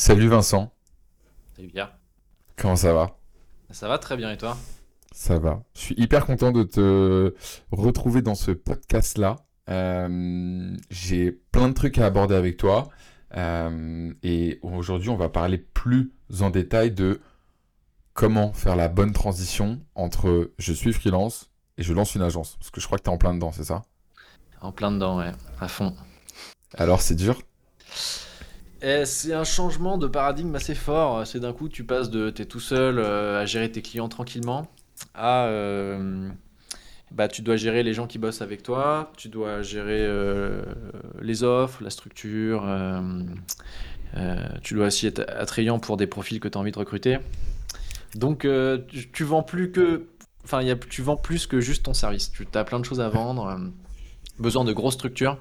Salut Vincent, Salut Pierre. comment ça va? Ça va très bien et toi? Ça va. Je suis hyper content de te retrouver dans ce podcast-là. Euh, j'ai plein de trucs à aborder avec toi. Euh, et aujourd'hui, on va parler plus en détail de comment faire la bonne transition entre je suis freelance et je lance une agence. Parce que je crois que tu es en plein dedans, c'est ça? En plein dedans, ouais, à fond. Alors, c'est dur? Et c'est un changement de paradigme assez fort. C'est d'un coup, tu passes de t'es tout seul euh, à gérer tes clients tranquillement à euh, bah, tu dois gérer les gens qui bossent avec toi, tu dois gérer euh, les offres, la structure, tu dois aussi être attrayant pour des profils que tu as envie de recruter. Donc, tu, vends plus que, enfin, y a, tu vends plus que juste ton service. Tu as plein de choses à vendre, besoin de grosses structures,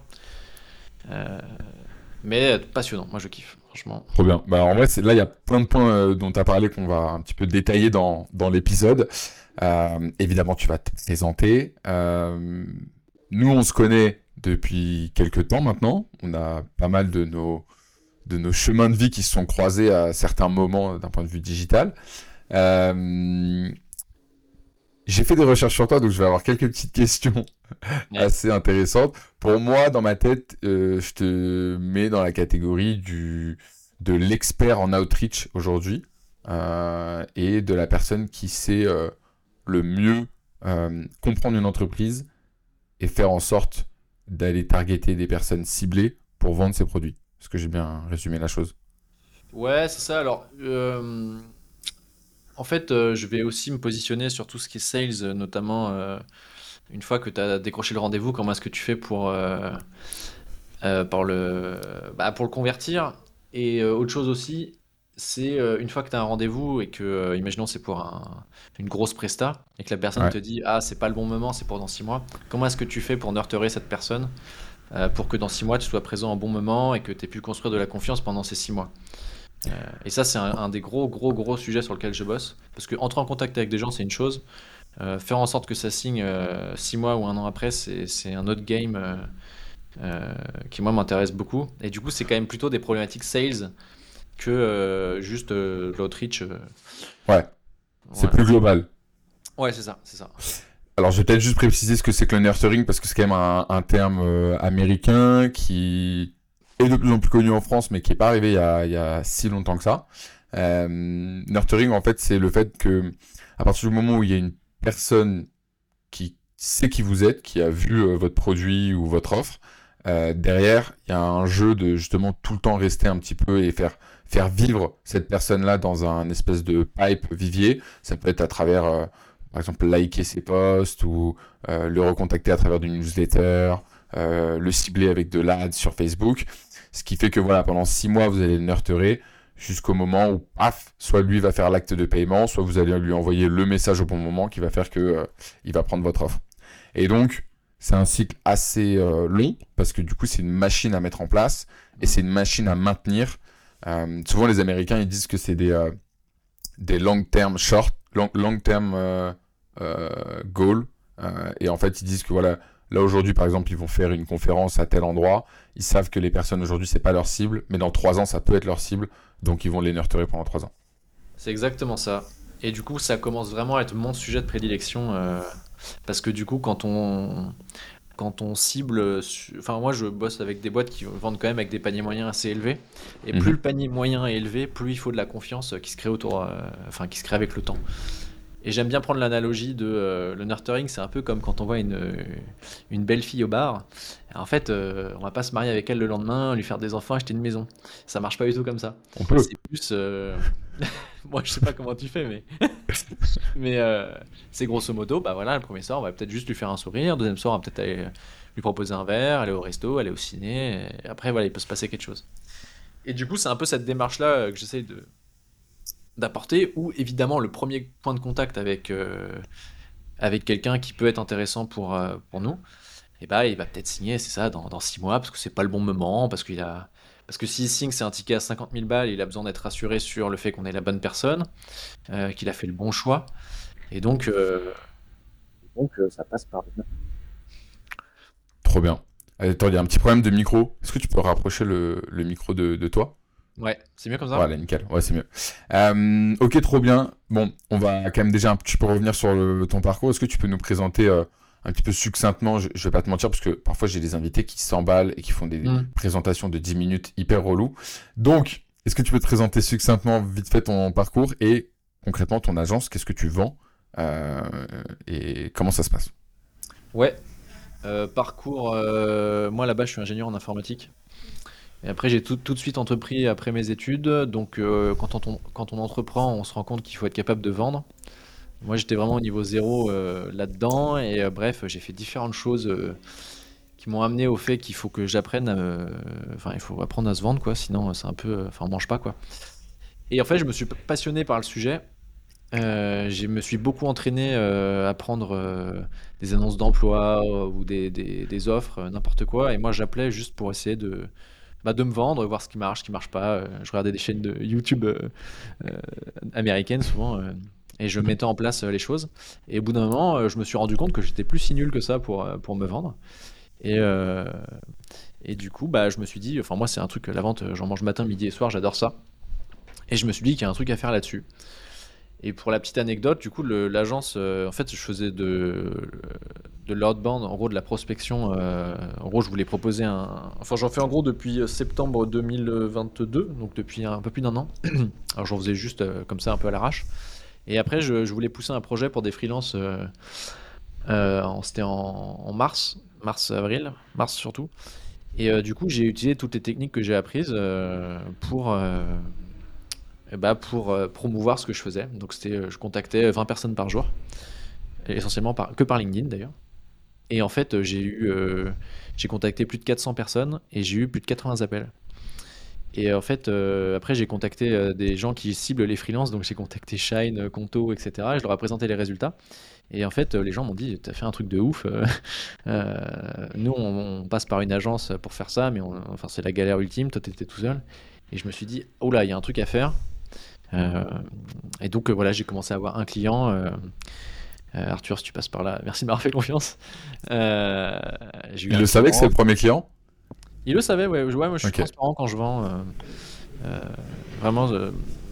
mais passionnant. Moi, je kiffe, franchement. Trop bien. Bah, en vrai, là, il y a plein de points euh, dont tu as parlé qu'on va un petit peu détailler dans, dans l'épisode. Euh, évidemment, tu vas te présenter. Euh, nous, on se connaît depuis quelques temps maintenant. On a pas mal de nos, de nos chemins de vie qui se sont croisés à certains moments d'un point de vue digital. J'ai fait des recherches sur toi, donc je vais avoir quelques petites questions Ouais. assez intéressantes. Pour moi, dans ma tête, euh, je te mets dans la catégorie du, de l'expert en outreach aujourd'hui euh, et de la personne qui sait euh, le mieux euh, comprendre une entreprise et faire en sorte d'aller targeter des personnes ciblées pour vendre ses produits. Est-ce que j'ai bien résumé la chose? Ouais, c'est ça. Alors, euh, en fait, euh, je vais aussi me positionner sur tout ce qui est sales, euh, notamment euh, une fois que tu as décroché le rendez-vous, comment est-ce que tu fais pour, pour le, bah, pour le convertir. Et autre chose aussi, c'est une fois que tu as un rendez-vous et que, imaginons, c'est pour un- une grosse presta et que la personne Ouais. te dit, Ah, c'est pas le bon moment, c'est pour dans six mois. Comment est-ce que tu fais pour nurturer cette personne pour que dans six mois tu sois présent en bon moment et que tu aies pu construire de la confiance pendant ces six mois? Euh, et ça, c'est un, un des gros, gros, gros sujets sur lequel je bosse. Parce que entrer en contact avec des gens, c'est une chose. Euh, faire en sorte que ça signe euh, six mois ou un an après, c'est, un autre game euh, euh, qui, moi, m'intéresse beaucoup. Et du coup, c'est quand même plutôt des problématiques sales que euh, juste euh, de l'outreach. euh, Ouais, c'est plus global. Ouais, c'est ça, c'est ça. Alors, je vais peut-être juste préciser ce que c'est que le nurturing parce que c'est quand même un, un terme euh, américain qui est de plus en plus connu en France, mais qui n'est pas arrivé il y a, il y a si longtemps que ça. Euh, nurturing, en fait, c'est le fait que à partir du moment où il y a une personne qui sait qui vous êtes, qui a vu euh, votre produit ou votre offre, euh, derrière, il y a un jeu de justement tout le temps rester un petit peu et faire faire vivre cette personne-là dans un espèce de pipe vivier. Ça peut être à travers euh, par exemple, liker ses posts ou euh, le recontacter à travers d'une newsletter, euh, le cibler avec de l'ad sur Facebook. Ce qui fait que voilà, pendant six mois, vous allez le nurturer jusqu'au moment où, paf, soit lui va faire l'acte de paiement, soit vous allez lui envoyer le message au bon moment qui va faire que euh, il va prendre votre offre. Et donc, c'est un cycle assez euh, long parce que du coup, c'est une machine à mettre en place et c'est une machine à maintenir. Euh, souvent, les Américains, ils disent que c'est des, euh, des long term short, long, long term goal. Et en fait, ils disent que voilà, là aujourd'hui, par exemple, ils vont faire une conférence à tel endroit. Ils savent que les personnes aujourd'hui, c'est pas leur cible, mais dans trois ans, ça peut être leur cible. Donc, ils vont les nurturer pendant trois ans. C'est exactement ça. Et du coup, ça commence vraiment à être mon sujet de prédilection. euh, parce que du coup, quand on, quand on cible. Enfin, moi, je bosse avec des boîtes qui vendent quand même avec des paniers moyens assez élevés. Et plus Mhm. le panier moyen est élevé, plus il faut de la confiance qui se crée autour. euh, Enfin, qui se crée avec le temps. Et j'aime bien prendre l'analogie de euh, le nurturing, c'est un peu comme quand on voit une, une belle fille au bar. En fait, euh, on va pas se marier avec elle le lendemain, lui faire des enfants, acheter une maison. Ça marche pas du tout comme ça. On peut. C'est plus. euh, Moi, je sais pas comment tu fais, mais. mais euh, c'est grosso modo, bah voilà, le premier soir, on va peut-être juste lui faire un sourire. Le deuxième soir, on va peut-être aller lui proposer un verre, aller au resto, aller au ciné. Et après, voilà, il peut se passer quelque chose. Et du coup, c'est un peu cette démarche-là euh, que j'essaie de d'apporter, où évidemment, le premier point de contact avec, euh, avec quelqu'un qui peut être intéressant pour, euh, pour nous, et bah, il va peut-être signer, c'est ça, dans, dans six mois, parce que c'est pas le bon moment, parce qu'il a. Parce que s'il signe, c'est un ticket à 50 000 balles, il a besoin d'être rassuré sur le fait qu'on est la bonne personne, euh, qu'il a fait le bon choix. Et donc, donc ça passe par le Trop bien. Attends, il y a un petit problème de micro. Est-ce que tu peux rapprocher le, le micro de, de toi? Ouais, c'est mieux comme ça. Voilà, nickel. Ouais, c'est mieux. Euh, ok, trop bien. Bon, on va quand même déjà un petit peu revenir sur le, ton parcours. Est-ce que tu peux nous présenter euh, un petit peu succinctement je, je vais pas te mentir parce que parfois j'ai des invités qui s'emballent et qui font des Mm. présentations de 10 minutes hyper relou. Donc, est-ce que tu peux te présenter succinctement vite fait ton parcours et concrètement ton agence? Qu'est-ce que tu vends? Euh, et comment ça se passe? Ouais. Parcours, moi là-bas je suis ingénieur en informatique. Après j'ai tout, tout de suite entrepris après mes études. Donc euh, quand on, quand on entreprend, on se rend compte qu'il faut être capable de vendre. Moi j'étais vraiment au niveau zéro euh, là-dedans. Et euh, bref, j'ai fait différentes choses qui m'ont amené au fait qu'il faut que j'apprenne. euh, Enfin, il faut apprendre à se vendre quoi. Sinon c'est un peu. Enfin, on mange pas quoi. Et en fait, je me suis passionné par le sujet. Je me suis beaucoup entraîné à prendre des annonces d'emploi ou des, des- offres, n'importe quoi. Et moi, j'appelais juste pour essayer de, bah, de me vendre, voir ce qui marche, ce qui marche pas. Euh, je regardais des chaînes de YouTube euh, euh, américaines souvent et je mettais en place les choses. Et au bout d'un moment, je me suis rendu compte que j'étais plus si nul que ça pour, me vendre. Et, et du coup, bah, je me suis dit, enfin moi, c'est un truc, la vente, j'en mange matin, midi et soir, j'adore ça. Et je me suis dit qu'il y a un truc à faire là-dessus. Et pour la petite anecdote, du coup, l'agence, euh, en fait, je faisais de, de l'outbound, en gros, de la prospection. euh, en gros, je voulais proposer un. Enfin, j'en fais en gros depuis euh, septembre 2022, donc depuis un peu plus d'un an. Alors, j'en faisais juste comme ça, un peu à l'arrache. Et après, je, voulais pousser un projet pour des freelances. C'était en, mars, mars-avril, mars surtout. Et du coup, j'ai utilisé toutes les techniques que j'ai apprises pour, euh, eh bah, pour euh, promouvoir ce que je faisais. Donc, c'était, euh, je contactais 20 personnes par jour, essentiellement par, que par LinkedIn d'ailleurs. Et en fait, euh, j'ai eu, euh, j'ai contacté plus de 400 personnes et j'ai eu plus de 80 appels. Et en fait, euh, après, j'ai contacté euh, des gens qui ciblent les freelances, donc j'ai contacté Shine, euh, Conto, etc. Et je leur ai présenté les résultats. Et en fait, euh, les gens m'ont dit, t'as fait un truc de ouf. euh, euh, nous, on, passe par une agence pour faire ça, mais on- enfin, c'est la galère ultime. Toi, t'étais tout seul. Et je me suis dit, oh là, il y a un truc à faire. Euh, et donc, euh, voilà, j'ai commencé à avoir un client. euh, Arthur, si tu passes par là, merci de m'avoir fait confiance. Il le savait que c'est le premier client? Il le savait, ouais. Ouais, moi, je suis transparent quand je vends. vraiment,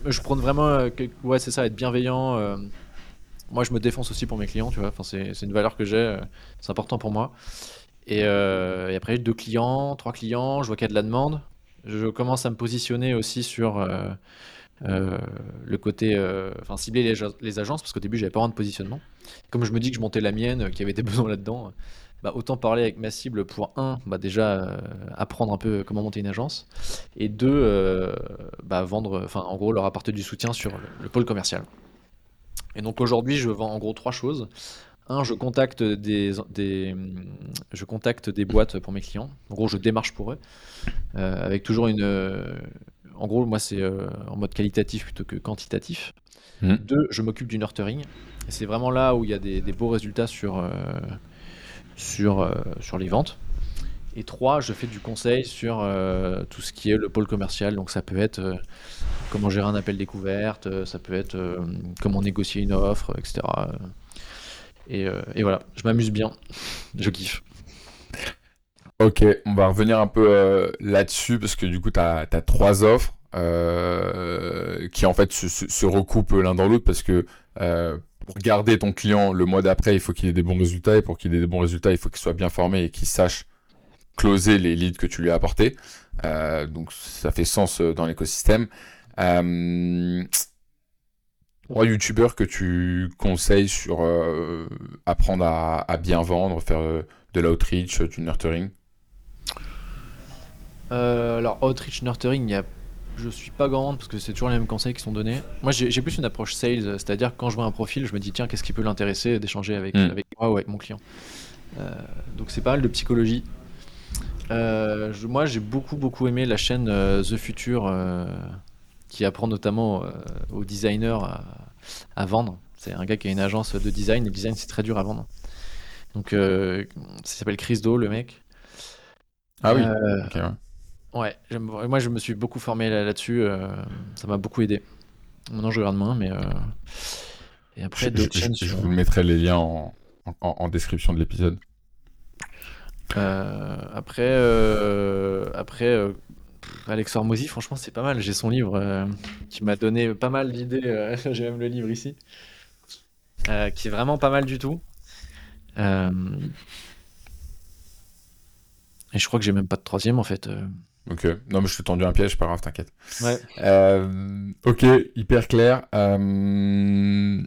je prends vraiment. que- ouais, c'est ça, être bienveillant. moi, je me défonce aussi pour mes clients, tu vois. Enfin, c'est c'est une valeur que j'ai. euh, c'est important pour moi. Et, euh, et après, deux clients, trois clients, je vois qu'il y a de la demande. Je commence à me positionner aussi sur euh, euh, le côté. euh, Enfin, cibler les, agences, parce qu'au début, j'avais pas vraiment de positionnement. Comme je me dis que je montais la mienne, euh, qu'il y avait des besoins là-dedans, bah, autant parler avec ma cible pour un, bah, déjà apprendre un peu comment monter une agence, et deux, bah, vendre, enfin, en gros, leur apporter du soutien sur le, le pôle commercial. Et donc aujourd'hui, je vends en gros trois choses. Un, je contacte des, je contacte des boîtes pour mes clients. En gros, je démarche pour eux, avec toujours une. En gros, moi, c'est euh, en mode qualitatif plutôt que quantitatif. Mhm. Deux, je m'occupe du nurturing. Et c'est vraiment là où il y a des, des beaux résultats sur, euh, sur, euh, sur les ventes. Et trois, je fais du conseil sur tout ce qui est le pôle commercial. Donc ça peut être comment gérer un appel découverte, ça peut être comment négocier une offre, etc. Et, et voilà, je m'amuse bien, je kiffe. Ok, on va revenir un peu euh, là-dessus parce que du coup, tu as, trois offres euh, qui en fait se, se- recoupent l'un dans l'autre parce que euh, pour garder ton client le mois d'après, il faut qu'il ait des bons résultats et pour qu'il ait des bons résultats, il faut qu'il soit bien formé et qu'il sache closer les leads que tu lui as apportés. Euh, donc ça fait sens dans l'écosystème. Trois youtubeurs que tu conseilles sur apprendre à, bien vendre, faire de l'outreach, du nurturing? Alors, Outreach Nurturing, il y a... je suis pas grande parce que c'est toujours les mêmes conseils qui sont donnés. Moi, j'ai plus une approche sales, c'est-à-dire quand je vois un profil, je me dis, tiens, qu'est-ce qui peut l'intéresser d'échanger avec, Mm. avec moi ou avec mon client. Euh, donc, c'est pas mal de psychologie. Euh, je- moi, j'ai beaucoup, beaucoup aimé la chaîne euh, The Future qui apprend notamment aux designers à, à vendre. C'est un gars qui a une agence de design. Le design, c'est très dur à vendre. Donc, ça s'appelle Chris Do, le mec. Ah oui, Euh, ok, ouais. Ouais, moi je me suis beaucoup formé là- là-dessus, euh, ça m'a beaucoup aidé. Maintenant je regarde moins, mais euh, et après Je, je- chaînes je sur. vous mettrai les liens en, en- en description de l'épisode. Euh, après, euh, après, euh, Alex Hormozy, franchement, c'est pas mal. J'ai son livre qui m'a donné pas mal d'idées. J'ai même le livre ici. Qui est vraiment pas mal du tout. Et je crois que j'ai même pas de troisième en fait. Ok. Non, mais je t'ai tendu un piège, pas grave, t'inquiète. Ouais. Euh, ok, hyper clair. Euh,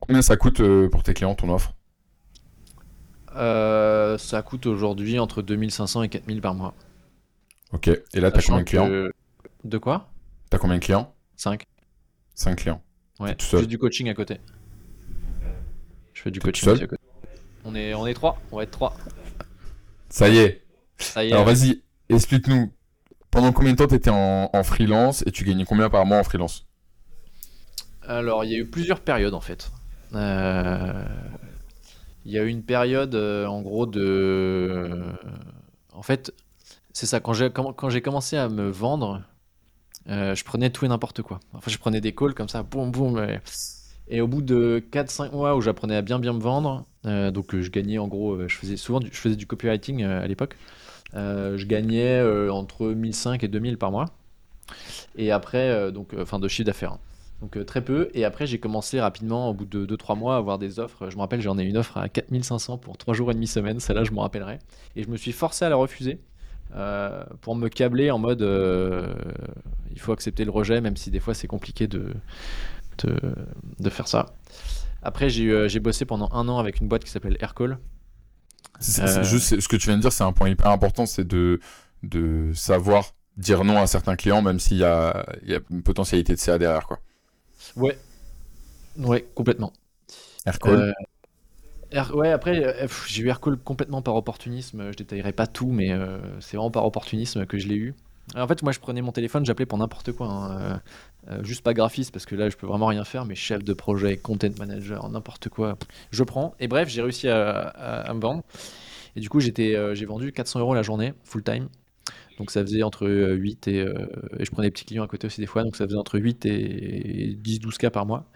Combien ça coûte euh, pour tes clients ton offre? Euh, ça coûte aujourd'hui entre 2500 et 4000 par mois. Ok. Et là, t'as combien de clients? que- De quoi? T'as combien de clients? 5. 5 clients. Ouais. tout seul Je fais du coaching à côté. Je fais du coaching à côté. On est, on est 3. On va être 3. Ça y est. Ça y est. Alors vas-y, explique-nous. Pendant combien de temps t'étais en, en freelance et tu gagnais combien par mois en freelance? Alors, il y a eu plusieurs périodes en fait. Euh, Il y a eu une période euh, en gros de. En fait, c'est ça, quand j'ai commencé à me vendre, euh, je prenais tout et n'importe quoi. Enfin, je prenais des calls comme ça, boum boum. Et, et au bout de 4-5 mois où j'apprenais à bien bien me vendre, euh, donc euh, je gagnais en gros, euh, je faisais souvent du, je faisais du copywriting euh, à l'époque. Euh, je gagnais euh, entre 1005 et 2000 par mois. Et après, euh, donc, enfin de chiffre d'affaires. hein. Donc très peu. Et après, j'ai commencé rapidement, au bout de 2-3 mois, à avoir des offres. Je me rappelle, j'en ai une offre à 4500 pour 3 jours et demi semaine. Celle-là, je m'en rappellerai. Et je me suis forcé à la refuser pour me câbler en mode il faut accepter le rejet, même si des fois c'est compliqué de, de, faire ça. Après, j'ai bossé pendant un an avec une boîte qui s'appelle Aircall. C'est Euh. juste ce que tu viens de dire, c'est un point hyper important, c'est de, de savoir dire non à certains clients, même s'il y a, il y a une potentialité de CA derrière. Quoi. Ouais. Ouais, complètement. Aircall, Euh, Air- ouais, après, euh, j'ai eu Aircall complètement par opportunisme. Je détaillerai pas tout, mais euh, c'est vraiment par opportunisme que je l'ai eu. Alors, en fait, moi, je prenais mon téléphone, j'appelais pour n'importe quoi. hein, euh, euh, juste pas graphiste, parce que là, je peux vraiment rien faire, mais chef de projet, content manager, n'importe quoi. Je prends. Et bref, j'ai réussi à, me vendre. Et du coup, euh, j'ai vendu 400 euros la journée, full time. Donc ça faisait entre euh, 8 et... euh, et je prenais des petits clients à côté aussi des fois, donc ça faisait entre 8 et 10-12 cas par mois.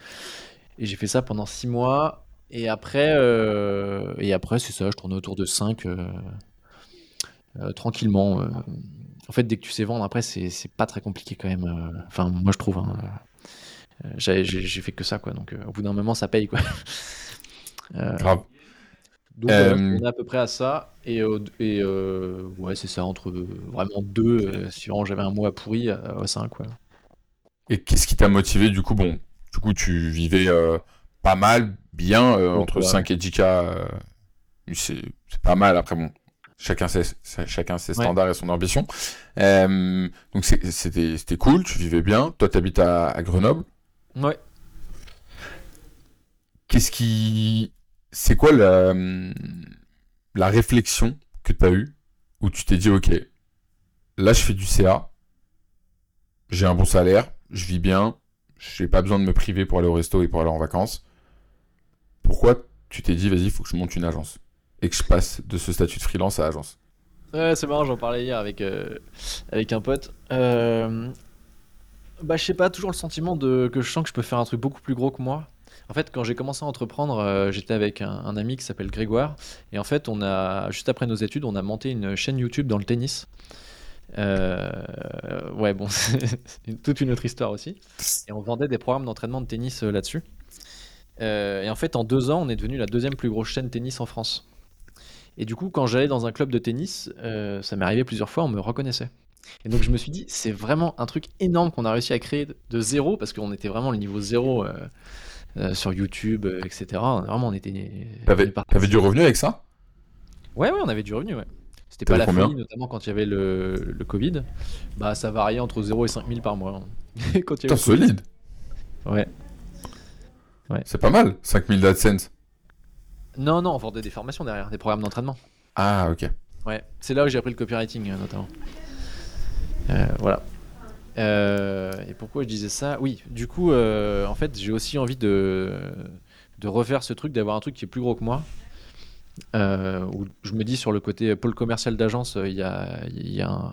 Et j'ai fait ça pendant 6 mois. Et après, euh, et après c'est ça, je tournais autour de 5 euh, euh, tranquillement. euh. En fait, dès que tu sais vendre, après, c'est pas très compliqué quand même. euh. Enfin, moi je trouve. hein. Euh, j'ai fait que ça, quoi. Donc euh, au bout d'un moment, ça paye, quoi. Euh, grave. donc Euh, on est à peu près à ça. Et, euh, et euh, ouais, c'est ça, entre euh, vraiment deux, euh, si vraiment j'avais un mois pourri, à 5, quoi. Et qu'est-ce qui t'a motivé du coup Bon, du coup, tu vivais euh, pas mal, bien, euh, entre ouais. 5 et 10 k euh, c'est c'est pas mal. Après, bon, chacun ses, chacun ses Ouais. standards et son ambition. Euh, donc, c'était cool, tu vivais bien. Toi, t'habites à, à Grenoble. Ouais. Qu'est-ce qui. C'est quoi la, la réflexion que tu as eue où tu t'es dit, OK, là, je fais du CA, j'ai un bon salaire, je vis bien, j'ai pas besoin de me priver pour aller au resto et pour aller en vacances. Pourquoi tu t'es dit, vas-y, il faut que je monte une agence? Et que je passe de ce statut de freelance à agence Ouais, c'est marrant, j'en parlais hier avec, euh, avec un pote. Euh, bah, je sais pas, toujours le sentiment de, que je sens que je peux faire un truc beaucoup plus gros que moi. En fait, quand j'ai commencé à entreprendre, euh, j'étais avec un, ami qui s'appelle Grégoire. Et en fait, on a, juste après nos études, on a monté une chaîne YouTube dans le tennis. Euh, ouais, bon, c'est toute une autre histoire aussi. Et on vendait des programmes d'entraînement de tennis là-dessus. Et en fait, en deux ans, on est devenu la deuxième plus grosse chaîne tennis en France. Et du coup, quand j'allais dans un club de tennis, euh, ça m'est arrivé plusieurs fois, on me reconnaissait. Et donc je me suis dit, c'est vraiment un truc énorme qu'on a réussi à créer de- zéro, parce qu'on était vraiment le niveau zéro euh, euh, sur YouTube, euh, etc. Vraiment, on était. T'avais du revenu avec ça? Ouais, ouais, on avait du revenu, ouais. C'était pas la folie, notamment quand il y avait le, le Covid. Bah, ça variait entre 0 et 5000 par mois. hein. quand il y Putain, avait le Covid. solide Ouais. C'est pas mal, 5000 d'AdSense. Non, non, on vendait des formations derrière, des programmes d'entraînement. Ah, ok. Ouais, c'est là où j'ai appris le copywriting euh, notamment. Euh, voilà. Euh, et pourquoi je disais ça? Oui, du coup, euh, en fait, j'ai aussi envie de, de refaire ce truc, d'avoir un truc qui est plus gros que moi. Où je me dis sur le côté pôle commercial d'agence, il y a, il y a un-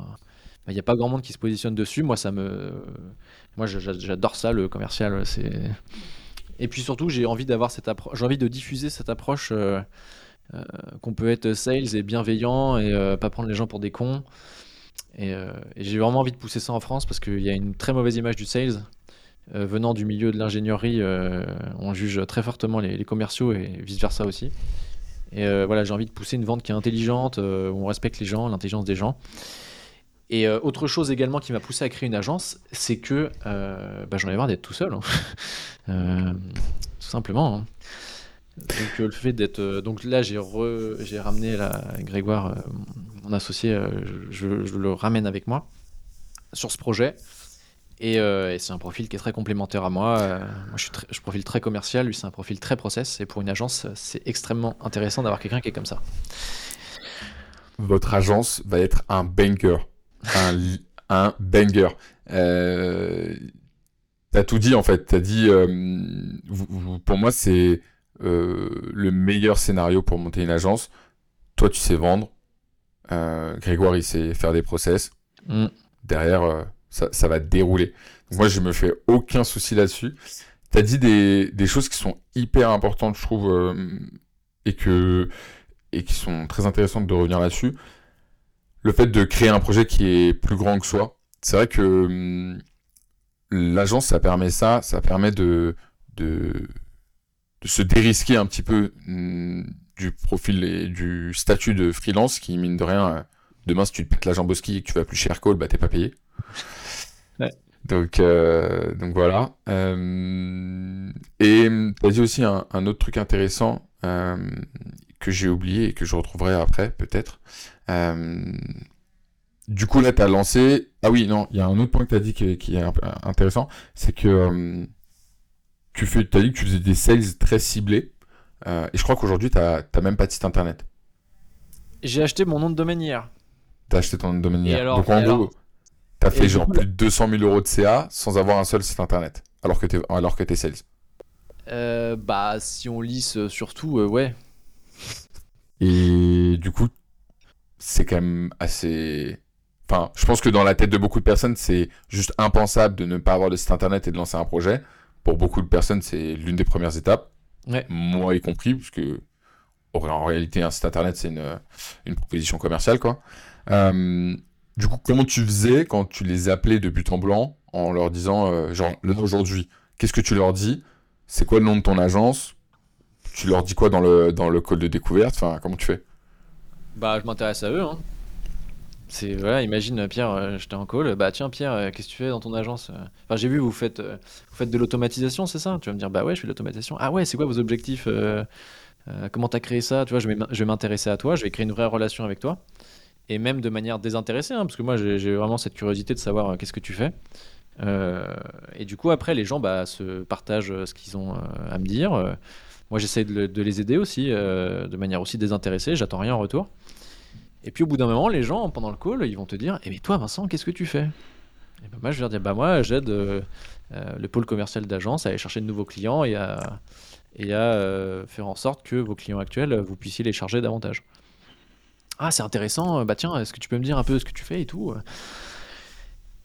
il y a pas grand monde qui se positionne dessus. Moi, ça me, moi, j'a- j'a- j'adore ça, le commercial. C'est et puis surtout, j'ai envie d'avoir cette approche, j'ai envie de diffuser cette approche euh, euh, qu'on peut être sales et bienveillant et euh, pas prendre les gens pour des cons. Et, j'ai vraiment envie de pousser ça en France parce qu'il y a une très mauvaise image du sales. Venant du milieu de l'ingénierie, on juge très fortement les, les commerciaux et vice-versa aussi. Et voilà, j'ai envie de pousser une vente qui est intelligente, où on respecte les gens, l'intelligence des gens. Et euh, autre chose également qui m'a poussé à créer une agence, c'est que euh, bah, j'en ai marre d'être tout seul. hein. Euh, tout simplement. hein. Donc le fait d'être... donc là, j'ai ramené la, Grégoire, mon associé, je, le ramène avec moi sur ce projet. Et, c'est un profil qui est très complémentaire à moi. Moi, je suis très, commercial, lui, c'est un profil très process. Et pour une agence, c'est extrêmement intéressant d'avoir quelqu'un qui est comme ça. Votre agence va être un banger. Un, banger. Euh, T'as tout dit en fait. T'as dit, euh, vous- vous- pour moi, c'est euh, le meilleur scénario pour monter une agence. Toi, tu sais vendre. Grégoire, il sait faire des process. Mm. Derrière, ça, ça va dérouler. Donc moi, je me fais aucun souci là-dessus. T'as dit des, des choses qui sont hyper importantes, je trouve, et que et qui sont très intéressantes de revenir là-dessus. Le fait de créer un projet qui est plus grand que soi. C'est vrai que hum, l'agence, ça permet ça, ça permet de, de, de se dérisquer un petit peu hum, du profil et du statut de freelance qui, mine de rien, demain, si tu te pètes la jambe au ski et que tu vas plus chez Aircall, bah t'es pas payé. Ouais. Donc, euh, donc voilà. Euh, et tu as dit aussi un, un autre truc intéressant euh, que j'ai oublié et que je retrouverai après, peut-être. Euh, du coup, là, tu as lancé. Ah oui, non, il y a un autre point que tu as dit qui, qui est peu intéressant c'est que euh, tu fais, as dit que tu faisais des sales très ciblés. Euh, et je crois qu'aujourd'hui, tu n'as même pas de site internet. J'ai acheté mon nom de domaine hier. Tu as acheté ton domaine hier. alors- Donc en alors- gros, tu as fait genre coup, plus de 200 000 euros de CA sans avoir un seul site internet. Alors que tu alors que es sales. Euh, bah, si on lisse euh, surtout, euh, ouais. Et du coup, c'est quand même assez. Enfin, je pense que dans la tête de beaucoup de personnes, c'est juste impensable de ne pas avoir de site internet et de lancer un projet. Pour beaucoup de personnes, c'est l'une des premières étapes. Ouais. Moi y compris, parce que en réalité, un site internet, c'est une, une proposition commerciale, quoi. Euh, du coup, comment tu faisais quand tu les appelais de but en blanc en leur disant, euh, genre, là aujourd'hui, qu'est-ce que tu leur dis? C'est quoi le nom de ton agence? Tu leur dis quoi dans le, dans le call de découverte? Enfin, comment tu fais? Bah, je m'intéresse à eux, hein. C'est, voilà, imagine, Pierre, euh, j'étais en call, bah tiens, Pierre, euh, qu'est-ce que tu fais dans ton agence? Enfin, j'ai vu, vous faites, euh, vous faites de l'automatisation, c'est ça? Tu vas me dire, bah ouais, je fais de l'automatisation. Ah ouais, c'est quoi vos objectifs? euh, comment t'as créé ça? Tu vois, je vais m'intéresser à toi, je vais créer une vraie relation avec toi. Et même de manière désintéressée, hein, parce que moi, j'ai vraiment cette curiosité de savoir qu'est-ce que tu fais. Et du coup, après, les gens bah, se partagent ce qu'ils ont à me dire. Moi, j'essaie de, le- de les aider aussi, euh, de manière aussi désintéressée, j'attends rien en retour. Et puis au bout d'un moment, les gens, pendant le call, ils vont te dire Eh mais toi, Vincent, qu'est-ce que tu fais? Et ben moi, je vais leur dire Bah, moi, j'aide euh, euh, le pôle commercial d'agence à aller chercher de nouveaux clients et à, faire en sorte que vos clients actuels, vous puissiez les charger davantage. Ah, c'est intéressant, bah tiens, est-ce que tu peux me dire un peu ce que tu fais et tout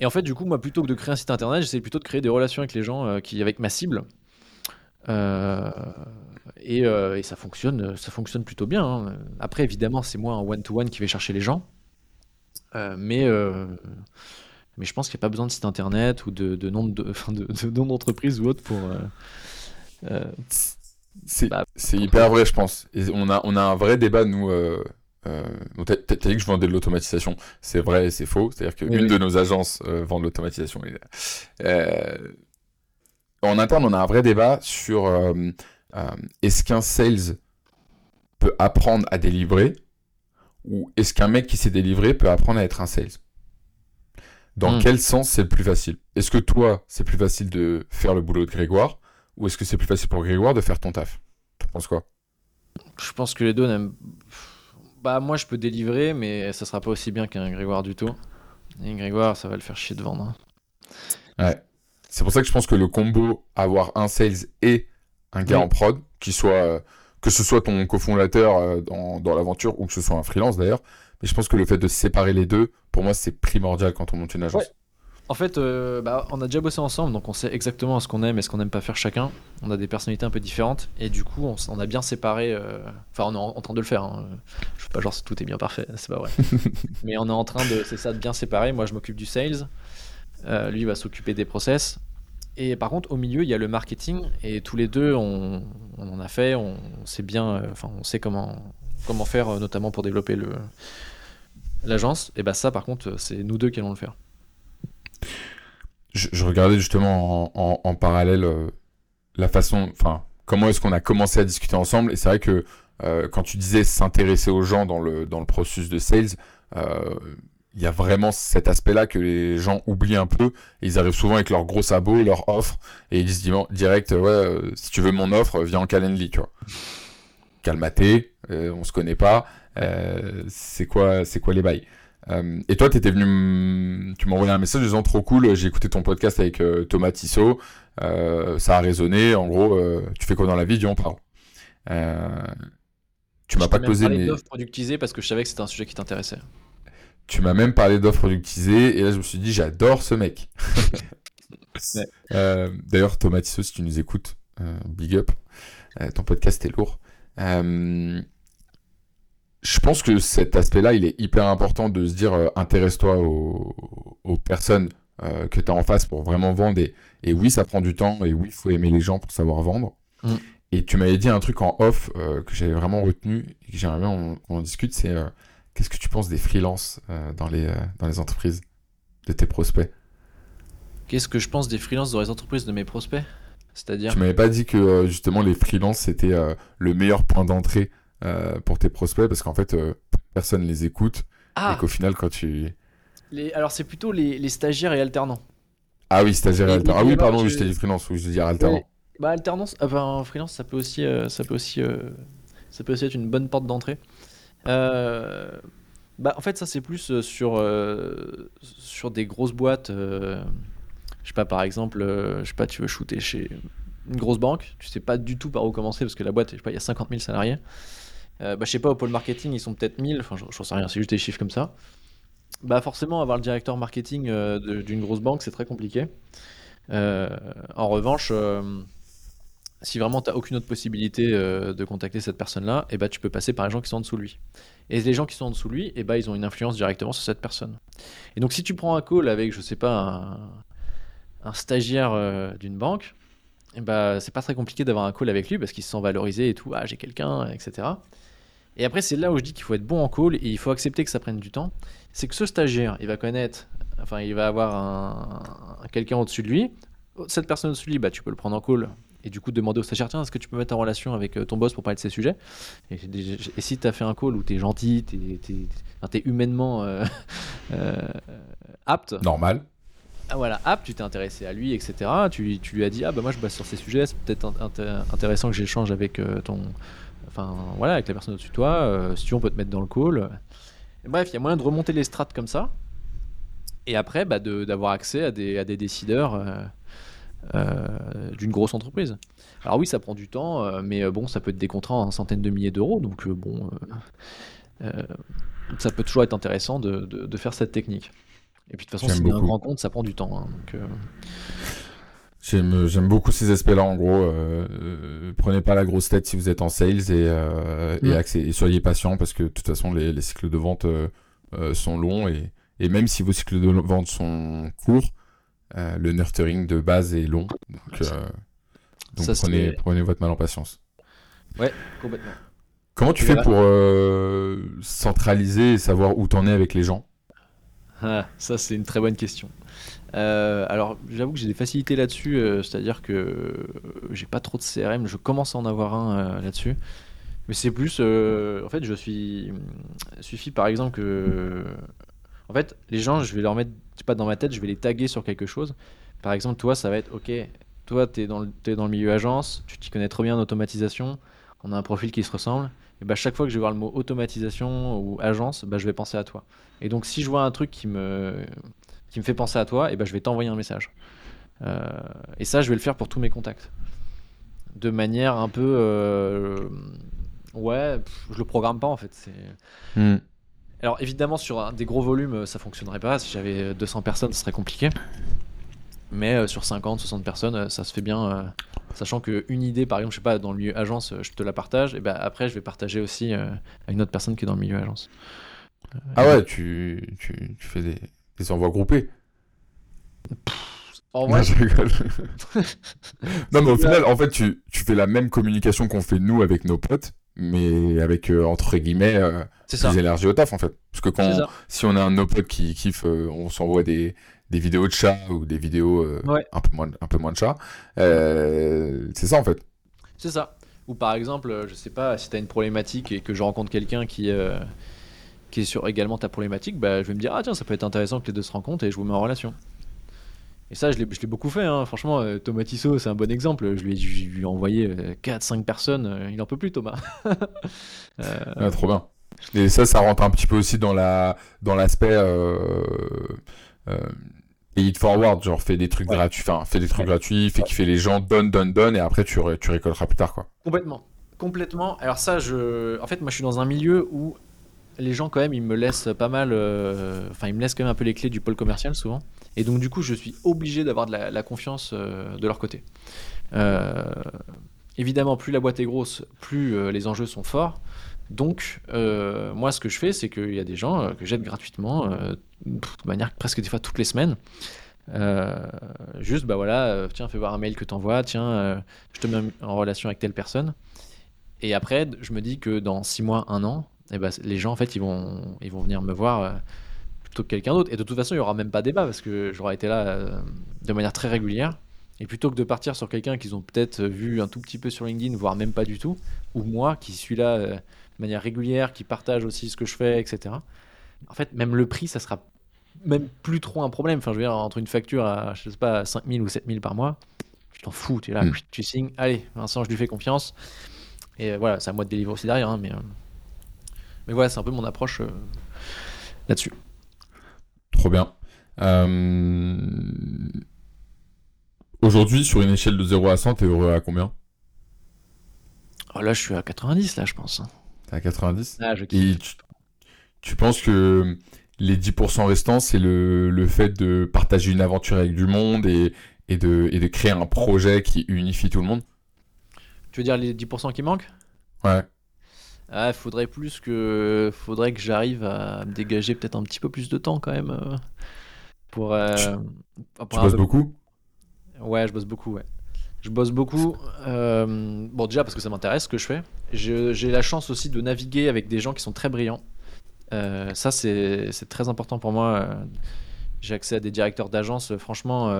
Et en fait, du coup, moi, plutôt que de créer un site internet, j'essaie plutôt de créer des relations avec les gens, qui, avec ma cible. Euh, et, euh, et ça fonctionne, ça fonctionne plutôt bien. hein. Après, évidemment, c'est moi en one-to-one qui vais chercher les gens. Euh, mais, mais je pense qu'il n'y a pas besoin de site internet ou de, de nom de, de, de d'entreprise ou autre pour. euh, euh, C'est Bah, c'est hyper vrai, je pense. Et on a, on a un vrai débat, nous. Euh, t'as t'as dit que je vendais de l'automatisation. C'est vrai et c'est faux. C'est-à-dire qu'une Oui, oui. de nos agences vend de l'automatisation. En interne, on a un vrai débat sur euh, euh, est-ce qu'un sales peut apprendre à délivrer ou est-ce qu'un mec qui sait délivrer peut apprendre à être un sales? Dans Hmm. quel sens c'est le plus facile? Est-ce que toi, c'est plus facile de faire le boulot de Grégoire ou est-ce que c'est plus facile pour Grégoire de faire ton taf? T'en penses quoi? Je pense que les deux n'aiment. Bah, moi, je peux délivrer, mais ça sera pas aussi bien qu'un Grégoire du tout. Et Grégoire, ça va le faire chier de vendre. hein. Ouais. C'est pour ça que je pense que le combo avoir un sales et un gars Oui. en prod, qui soit euh, que ce soit ton cofondateur euh, dans, dans l'aventure ou que ce soit un freelance d'ailleurs, mais je pense que le fait de séparer les deux, pour moi, c'est primordial quand on monte une agence. Ouais. En fait, euh, bah, on a déjà bossé ensemble, donc on sait exactement ce qu'on aime et ce qu'on n'aime pas faire chacun. On a des personnalités un peu différentes, et du coup, on, a bien séparé. euh, Enfin, on est en, en train de le faire. hein. Je fais pas genre tout est bien parfait, c'est pas vrai. Mais on est en train de, c'est ça, de bien séparer. Moi, je m'occupe du sales. Euh, lui va s'occuper des process. Et par contre, au milieu, il y a le marketing, et tous les deux, on, on en a fait. On, sait bien, euh, enfin, on sait comment comment faire, euh, notamment pour développer le l'agence. Et bah ça, par contre, c'est nous deux qui allons le faire. Je, regardais justement en, parallèle la façon, enfin, comment est-ce qu'on a commencé à discuter ensemble. Et c'est vrai que quand tu disais s'intéresser aux gens dans le, dans le processus de sales, il y a vraiment cet aspect-là que les gens oublient un peu. Et ils arrivent souvent avec leur gros sabot, leur offre, et ils disent direct, ouais, euh, si tu veux mon offre, viens en Calendly, tu vois. Calmaté, euh, on se connaît pas, euh, c'est quoi, c'est quoi les bails? Euh, et toi, t'étais venu, tu m'as envoyé un message disant trop cool, j'ai écouté ton podcast avec euh, Thomas Tissot, euh, ça a résonné, en gros, euh, tu fais quoi dans la vie, on parle. Euh, tu m'as pas causé, parlé mais d'offres productisées parce que je savais que c'était un sujet qui t'intéressait. Tu m'as même parlé d'offres productisées, et là je me suis dit, j'adore ce mec. Ouais. Euh, D'ailleurs, Thomas Tissot, si tu nous écoutes, euh, big up, Euh, ton podcast est lourd. Je pense que cet aspect-là, il est hyper important de se dire, intéresse-toi aux, aux personnes que tu as en face pour vraiment vendre. Et, et oui, ça prend du temps, et oui, il faut aimer les gens pour savoir vendre. Mm. Et tu m'avais dit un truc en off que j'avais vraiment retenu et que j'aimerais bien qu'on en discute, c'est qu'est-ce que tu penses des freelances euh, dans, les, euh, dans les entreprises, de tes prospects? Qu'est-ce que je pense des freelances dans les entreprises de mes prospects? C'est-à-dire Tu m'avais pas dit que euh, justement les freelances c'était euh, le meilleur point d'entrée euh, pour tes prospects parce qu'en fait euh, personne les écoute et Ah qu'au final quand tu les- Alors c'est plutôt les, les stagiaires et alternants. ah oui stagiaire et Et- alternant et ah oui pardon je- je t'ai dit freelance oui je veux dire alternant Ouais. Bah alternance, enfin freelance, ça peut aussi, euh, ça peut aussi, euh, ça peut aussi être une bonne porte d'entrée. Euh, bah en fait ça c'est plus euh, sur euh, sur des grosses boîtes. je sais pas par exemple, je sais pas tu veux shooter chez une grosse banque, tu sais pas du tout par où commencer parce que la boîte, je sais pas, il y a 50 000 salariés. Euh, bah je sais pas au pôle marketing ils sont peut-être 1000, enfin j'en sais rien, c'est juste des chiffres comme ça. Bah forcément avoir le directeur marketing d'une grosse banque c'est très compliqué. En revanche, si vraiment tu n'as aucune autre possibilité euh, de contacter cette personne-là, et bah, tu peux passer par les gens qui sont en dessous de lui. Et les gens qui sont en dessous de lui, et bah, ils ont une influence directement sur cette personne. Et donc si tu prends un call avec, je sais pas, un, stagiaire euh, d'une banque, et bah, c'est pas très compliqué d'avoir un call avec lui parce qu'il se sent valorisé et tout, ah j'ai quelqu'un, etc. Et après c'est là où je dis qu'il faut être bon en call et il faut accepter que ça prenne du temps. C'est que ce stagiaire, il va connaître, enfin il va avoir un, un- quelqu'un au-dessus de lui. Cette personne au-dessus de lui, bah, tu peux le prendre en call et du coup demander au stagiaire tiens est-ce que tu peux mettre en relation avec euh, ton boss pour parler de ces sujets? Et, et si tu as fait un call où tu es gentil tu es, humainement euh, euh, apte. Normal. Ah, voilà apte tu t'es intéressé à lui etc tu, tu lui as dit ah bah moi je bosse sur ces sujets c'est peut-être int- int- intéressant que j'échange avec euh, ton enfin voilà avec la personne au-dessus de toi si tu veux, on peut te mettre dans le call. Et bref il y a moyen de remonter les strates comme ça. Et après bah, d'avoir accès à des, à des décideurs d'une grosse entreprise. Alors oui, ça prend du temps, euh, mais euh, bon, ça peut être des contrats en centaines de milliers d'euros, donc euh, bon, euh, euh, ça peut toujours être intéressant de, de- de faire cette technique. Et puis de toute façon, si c'est un beaucoup. grand compte, ça prend du temps. hein, donc, euh, J'aime, beaucoup ces aspects-là, en gros. euh, euh, prenez pas la grosse tête si vous êtes en sales et, euh, et, Mm. et soyez patient parce que de toute façon, les, les cycles de vente euh, euh, sont longs et, et même si vos cycles de vente sont courts, euh, le nurturing de base est long. Donc, euh, donc Ça, prenez, votre mal en patience. complètement. Comment tu fais pour euh, centraliser et savoir où t'en es avec les gens? Ah, ça, c'est une très bonne question. Euh, alors, j'avoue que j'ai des facilités là-dessus, euh, c'est-à-dire que euh, j'ai pas trop de CRM, je commence à en avoir un là-dessus. Mais c'est plus, en fait, je suis. Suffit par exemple que. En fait, les gens, je vais leur mettre, je pas, dans ma tête, je vais les taguer sur quelque chose. Par exemple, toi, ça va être, ok, toi, tu es dans, le- dans le milieu agence, tu t'y connais trop bien en automatisation, on a un profil qui se ressemble. Et bah, chaque fois que je vais voir le mot automatisation ou agence, bah, je vais penser à toi. Et donc, si je vois un truc qui me, qui me fait penser à toi, et ben je vais t'envoyer un message. Euh, et ça, je vais le faire pour tous mes contacts. De manière un peu. euh, ouais, pff, je le programme pas en fait. Alors évidemment sur un- des gros volumes euh, ça fonctionnerait pas, si j'avais 200 personnes ce serait compliqué. Mais euh, sur 50, 60 personnes euh, ça se fait bien, euh, sachant qu'une idée par exemple je sais pas dans le milieu agence euh, je te la partage, et ben après je vais partager aussi euh, à une autre personne qui est dans le milieu agence. Ah ouais, tu, tu, tu fais des, des envois groupés. En Non, vrai, je rigole. non, mais au final, en fait, tu, tu fais la même communication qu'on fait nous avec nos potes, mais avec, euh, entre guillemets, euh, plus énergie au taf, en fait. Parce que quand, si on a un de nos potes qui kiffe, euh, on s'envoie des, des vidéos de chats ou des vidéos euh, Ouais. un, peu moins, un peu moins de chats. C'est ça, en fait. C'est ça. Ou par exemple, je sais pas, si tu as une problématique et que je rencontre quelqu'un qui, qui est sur également ta problématique, bah, je vais me dire, ah tiens, ça peut être intéressant que les deux se rencontrent et je vous mets en relation. Et ça, je l'ai beaucoup fait, hein. franchement, euh, Thomas Tissot, c'est un bon exemple. Je lui ai, je lui ai envoyé 4-5 personnes, euh, il en peut plus, Thomas. Euh, Ah, trop bien. Et ça, ça rentre un petit peu aussi dans la dans l'aspect euh, euh, it forward, genre fais des trucs Ouais. gratuits, enfin fais des trucs Ouais. gratuits, fais kiffer les gens, donne, donne, donne, et après tu, tu récolteras plus tard, quoi. Complètement. Complètement. Alors ça, je... En fait, moi, je suis dans un milieu où les gens, quand même, ils me laissent pas mal... euh, Enfin, ils me laissent quand même un peu les clés du pôle commercial, souvent. Et donc, du coup, je suis obligé d'avoir de la, confiance euh, de leur côté. Euh, Évidemment, plus la boîte est grosse, plus euh, les enjeux sont forts. Donc, moi, ce que je fais, c'est qu'il y a des gens que j'aide gratuitement, de manière presque des fois toutes les semaines. Juste, bah voilà, tiens, fais voir un mail que t'envoies, tiens, je te mets en relation avec telle personne. Et après, je me dis que dans 6 mois, 1 an, eh ben, les gens, en fait, ils vont, ils vont venir me voir plutôt que quelqu'un d'autre. Et de toute façon, il n'y aura même pas débat parce que j'aurai été là euh, de manière très régulière. Et plutôt que de partir sur quelqu'un qu'ils ont peut-être vu un tout petit peu sur LinkedIn, voire même pas du tout, ou moi qui suis là euh, de manière régulière, qui partage aussi ce que je fais, etc. En fait, même le prix, ça sera même plus trop un problème. Enfin, je veux dire, entre une facture à, je sais pas, 5000 ou 7000 par mois, tu t'en fous, tu es là, Mm. tu signes, allez, Vincent, je lui fais confiance. Et euh, voilà, c'est à moi de délivrer aussi derrière, hein, mais, euh, mais voilà, c'est un peu mon approche euh, là-dessus. Trop bien. Euh, Aujourd'hui, sur une échelle de 0 à 100, t'es heureux à combien? Oh, là, je suis à 90, là, je pense. hein. T'es à 90 Ah, je. Et tu, tu penses que les 10% restants, c'est le, le fait de partager une aventure avec du monde et, et, de, et de créer un projet qui unifie tout le monde? Tu veux dire les 10% qui manquent? Ouais. Ah, faudrait plus que. Faudrait que j'arrive à me dégager peut-être un petit peu plus de temps quand même. euh, pour. euh, Tu bosses peu- beaucoup? Ouais, je bosse beaucoup, ouais. Je bosse beaucoup. euh, bon, déjà parce que ça m'intéresse ce que je fais. J'ai la chance aussi de naviguer avec des gens qui sont très brillants. Euh, ça, c'est très important pour moi. J'ai accès à des directeurs d'agence. Franchement,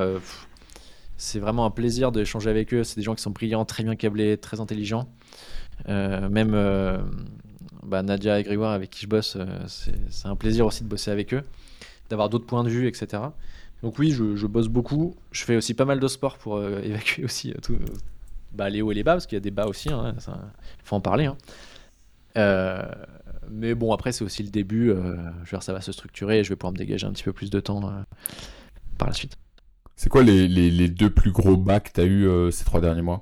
c'est vraiment un plaisir d'échanger avec eux. C'est des gens qui sont brillants, très bien câblés, très intelligents. Euh, même euh, bah, Nadia et Grégoire, avec qui je bosse, euh, c'est un plaisir aussi de bosser avec eux, d'avoir d'autres points de vue, etc. Donc oui, je, bosse beaucoup. Je fais aussi pas mal de sport pour évacuer aussi bah, les hauts et les bas, parce qu'il y a des bas aussi, il faut en parler. hein. Mais bon, après, c'est aussi le début. je veux dire, ça va se structurer et je vais pouvoir me dégager un petit peu plus de temps par la suite. C'est quoi les, les, deux plus gros bacs que t'as eu euh, ces trois derniers mois?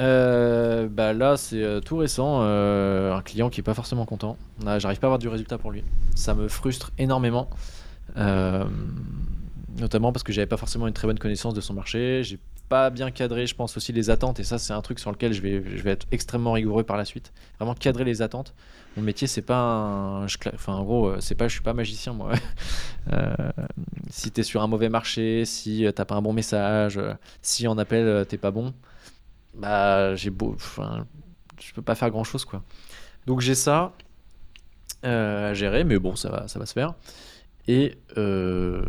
Euh, bah là, c'est euh, tout récent. euh, un client qui est pas forcément content. J'arrive pas à avoir du résultat pour lui. Ça me frustre énormément. Notamment parce que j'avais pas forcément une très bonne connaissance de son marché. J'ai pas bien cadré, je pense aussi les attentes. Et ça, c'est un truc sur lequel je vais, être extrêmement rigoureux par la suite. Vraiment cadrer les attentes. Mon métier, c'est pas un. Enfin, en gros, c'est pas, je suis pas magicien, moi. Si t'es sur un mauvais marché, si t'as pas un bon message, si en appel t'es pas bon, bah j'ai beau. Enfin, je peux pas faire grand chose, quoi. Donc j'ai ça euh, à gérer, mais bon, ça va, ça va se faire. Et, euh,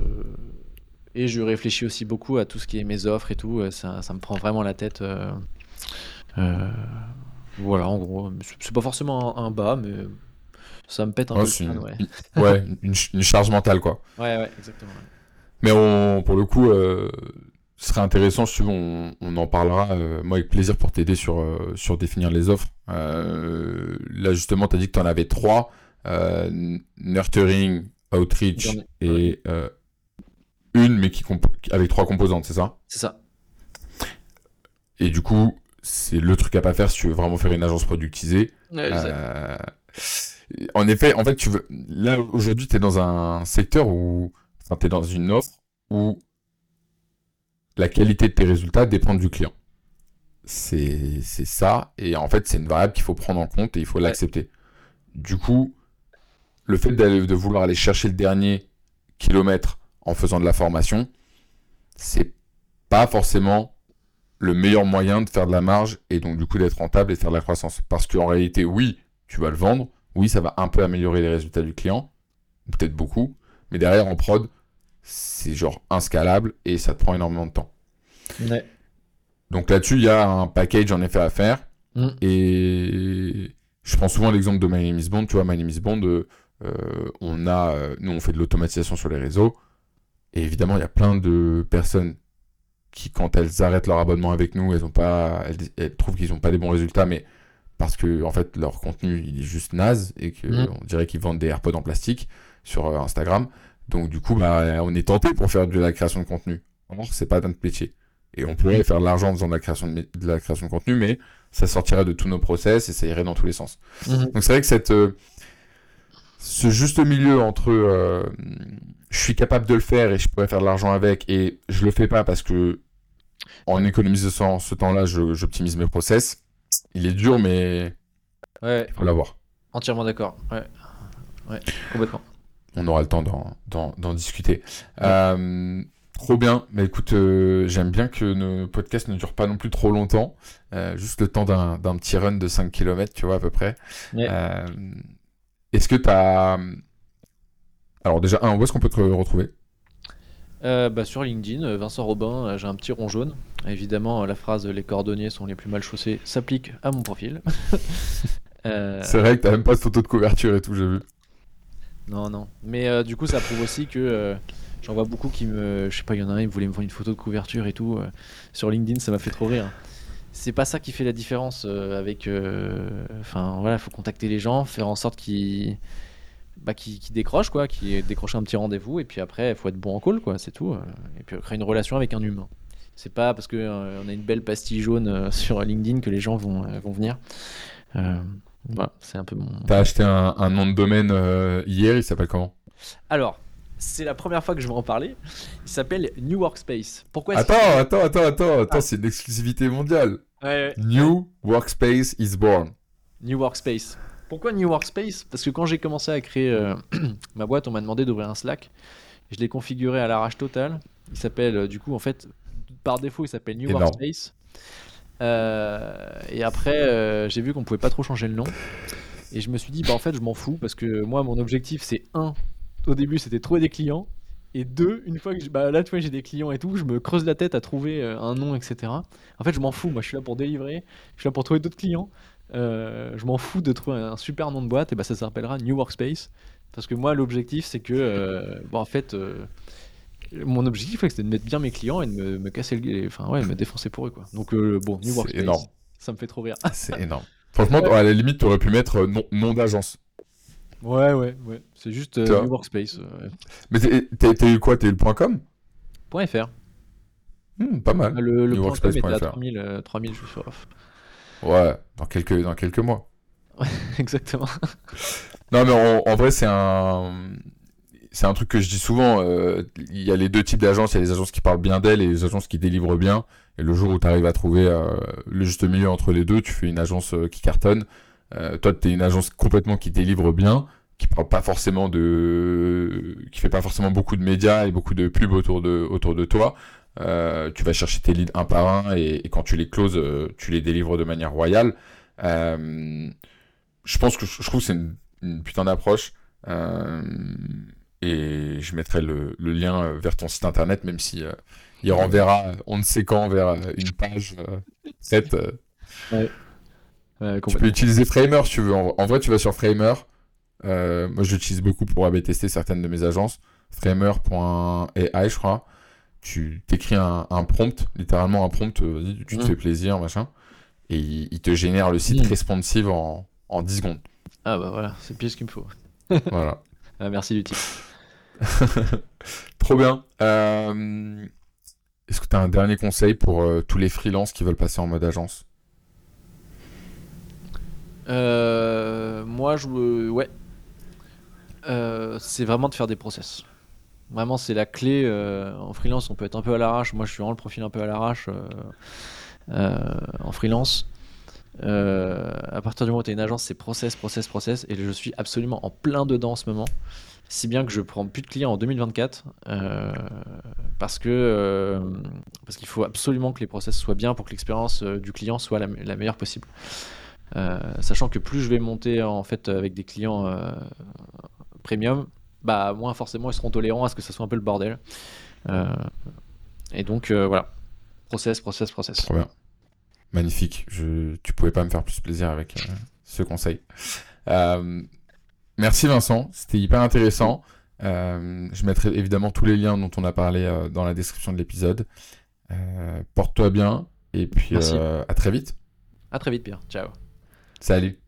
et je réfléchis aussi beaucoup à tout ce qui est mes offres et tout. Ça, ça me prend vraiment la tête. euh, voilà, en gros. C'est pas forcément un, un bas, mais ça me pète un peu une, ouais. une- ouais, une, ch- une charge mentale, quoi. Ouais, ouais, exactement. ouais. Mais on, pour le coup, euh, ce serait intéressant, si tu veux, on, on en parlera, euh, moi, avec plaisir pour t'aider sur, euh, sur définir les offres. Euh, là, justement, tu as dit que tu en avais trois. Nurturing, outreach et une, mais qui avec trois composantes, c'est ça? C'est ça. Et du coup, c'est le truc à pas faire si tu veux vraiment faire une agence productisée. Ouais, en effet, en fait, tu veux. Là, aujourd'hui, tu es dans un secteur où. Enfin, tu es dans une offre où la qualité de tes résultats dépend du client. C'est ça. Et en fait, c'est une variable qu'il faut prendre en compte et il faut l'accepter. Du coup, le fait de vouloir aller chercher le dernier kilomètre en faisant de la formation, c'est pas forcément le meilleur moyen de faire de la marge et donc du coup d'être rentable et de faire de la croissance. Parce qu'en réalité, oui, tu vas le vendre, oui, ça va un peu améliorer les résultats du client, peut-être beaucoup, mais derrière en prod, c'est genre inscalable et ça te prend énormément de temps. Ouais. Donc là-dessus, il y a un package en effet à faire. Mm. Et je prends souvent l'exemple de My Name is Bond. Tu vois, My Name is Bond, euh, euh, on a, euh, nous, on fait de l'automatisation sur les réseaux. Et évidemment, il y a plein de personnes qui, quand elles arrêtent leur abonnement avec nous, elles, ont pas, elles, elles trouvent qu'ils n'ont pas des bons résultats, mais parce que en fait leur contenu il est juste naze et que Mm. on dirait qu'ils vendent des AirPods en plastique sur Instagram. Donc du coup, bah, on est tenté pour faire de la création de contenu. Or, c'est pas notre métier. Et on pourrait faire de l'argent en faisant de la création de, la création de contenu, mais ça sortirait de tous nos process et ça irait dans tous les sens. Mhm. Donc c'est vrai que cette, euh, ce juste milieu entre euh, je suis capable de le faire et je pourrais faire de l'argent avec et je le fais pas parce que en économisant ce temps-là, j'optimise mes process. Il est dur, mais Ouais, il faut l'avoir. entièrement d'accord. Ouais. Ouais, complètement. On aura le temps d'en- discuter. Euh, trop bien. Mais écoute, euh, j'aime bien que nos podcasts ne durent pas non plus trop longtemps. Euh, juste le temps d'un petit run de 5 km, tu vois, à peu près. Ouais. Est-ce que tu as... Alors déjà, un, où est-ce qu'on peut te retrouver? Bah, sur LinkedIn, Vincent Robin, j'ai un petit rond jaune. Évidemment, la phrase les cordonniers sont les plus mal chaussés s'applique à mon profil. C'est vrai que t'as même pas de photo de couverture et tout, j'ai vu. Non, non. Mais euh, du coup, ça prouve aussi que euh, j'en vois beaucoup qui me. Je sais pas, il y en a un, il voulait me faire une photo de couverture et tout. euh, sur LinkedIn, ça m'a fait trop rire. C'est pas ça qui fait la différence euh, avec. voilà, faut contacter les gens, faire en sorte qu'ils. Bah, décrochent quoi, qui décrochent un petit rendez-vous et puis après il faut être bon en call quoi, c'est tout. Et puis créer une relation avec un humain. C'est pas parce que euh, on a une belle pastille jaune sur LinkedIn que les gens vont, vont venir. Voilà, c'est un peu mon. T'as acheté un, un nom de domaine euh, hier, il s'appelle comment? Alors, c'est la première fois que je vais en parler. Il s'appelle New Workspace. Pourquoi Attends, attends, attends, attends, attends, c'est une exclusivité mondiale. qu'il- Ouais, ouais. New Workspace is born. New Workspace. Pourquoi New Workspace? Parce que quand j'ai commencé à créer euh, ma boîte, on m'a demandé d'ouvrir un Slack. Je l'ai configuré à l'arrache totale. Il s'appelle, euh, du coup, en fait, par défaut, il s'appelle New Énorme. Workspace. Euh, et après, euh, j'ai vu qu'on pouvait pas trop changer le nom. Et je me suis dit, bah en fait, je m'en fous parce que moi, mon objectif, c'est un, au début, c'était trouver des clients. Et deux, une fois que bah, là, tu vois, j'ai des clients et tout, je me creuse la tête à trouver euh, un nom, etc. En fait, je m'en fous. Moi, je suis là pour délivrer. Je suis là pour trouver d'autres clients. Je m'en fous de trouver un super nom de boîte. Et bah, ça s'appellera New Workspace. Parce que moi, l'objectif, c'est que, bon, en fait, mon objectif, ouais, c'était de mettre bien mes clients et de me, me casser le, enfin, ouais, de me défoncer pour eux, quoi. Donc, euh, bon, New Workspace, énorme. ça me fait trop rire. C'est énorme. Franchement, à la limite, t'aurais pu mettre euh, nom, nom d'agence. Ouais, ouais, ouais. C'est juste euh. New Workspace. euh, Mais t'es- t'es t'es eu quoi? T'es eu le point .com? Point .fr. Hmm, Pas mal. Le, le point .com était à newworkspace.fr. 3000, euh, 3000 je suis off. Ouais, dans quelques, dans quelques mois. Exactement. Non, mais en vrai, c'est un, c'est un truc que je dis souvent. euh, Il y a les deux types d'agences. Il y a les agences qui parlent bien d'elles et les agences qui délivrent bien. Et le jour où tu arrives à trouver euh, le juste milieu entre les deux, tu fais une agence euh, qui cartonne. Euh, toi, tu es une agence complètement qui délivre bien, qui parle pas forcément de, qui fait pas forcément beaucoup de médias et beaucoup de pubs autour de, autour de toi. Tu vas chercher tes leads un par un et, quand tu les closes, tu les délivres de manière royale. Je pense que je trouve que c'est une, une putain d'approche. Euh, et je mettrai le, le lien euh, vers ton site internet, même si euh, il renverra, euh, on ne sait quand, vers une page euh. Ouais, Tu peux utiliser Framer si tu veux. En, en vrai, tu vas sur Framer. Moi, je l'utilise beaucoup pour AB tester certaines de mes agences. Framer.ai, je crois. Tu t'écris un, un prompt, littéralement un prompt, tu te fais plaisir, machin. Et il, il te génère le site Mm. responsive en, en 10 secondes. Ah bah voilà, c'est pile ce qu'il me faut. voilà. Ah, merci du tip. Trop bien. Euh, Est-ce que tu as un dernier conseil pour euh, tous les freelances qui veulent passer en mode agence? Euh, moi, je, ouais, c'est vraiment de faire des process. Vraiment, c'est la clé. en freelance, on peut être un peu à l'arrache. Moi, je suis vraiment le profil un peu à l'arrache en freelance. Euh, à partir du moment où tu une agence, c'est process, process, process. Et je suis absolument en plein dedans en ce moment. Si bien que je prends plus de clients en 2024 euh, parce que euh, parce qu'il faut absolument que les process soient bien pour que l'expérience du client soit la, meilleure possible. Sachant que plus je vais monter en fait avec des clients premium, bah moins forcément ils seront tolérants à ce que ça soit un peu le bordel. Et donc voilà, process, process, process. Magnifique. Je... Tu pouvais pas me faire plus plaisir avec euh, ce conseil. Euh, Merci Vincent, c'était hyper intéressant. Euh, je mettrai évidemment tous les liens dont on a parlé dans la description de l'épisode. Porte-toi bien et puis à très vite. À très vite Pierre, ciao. Salut.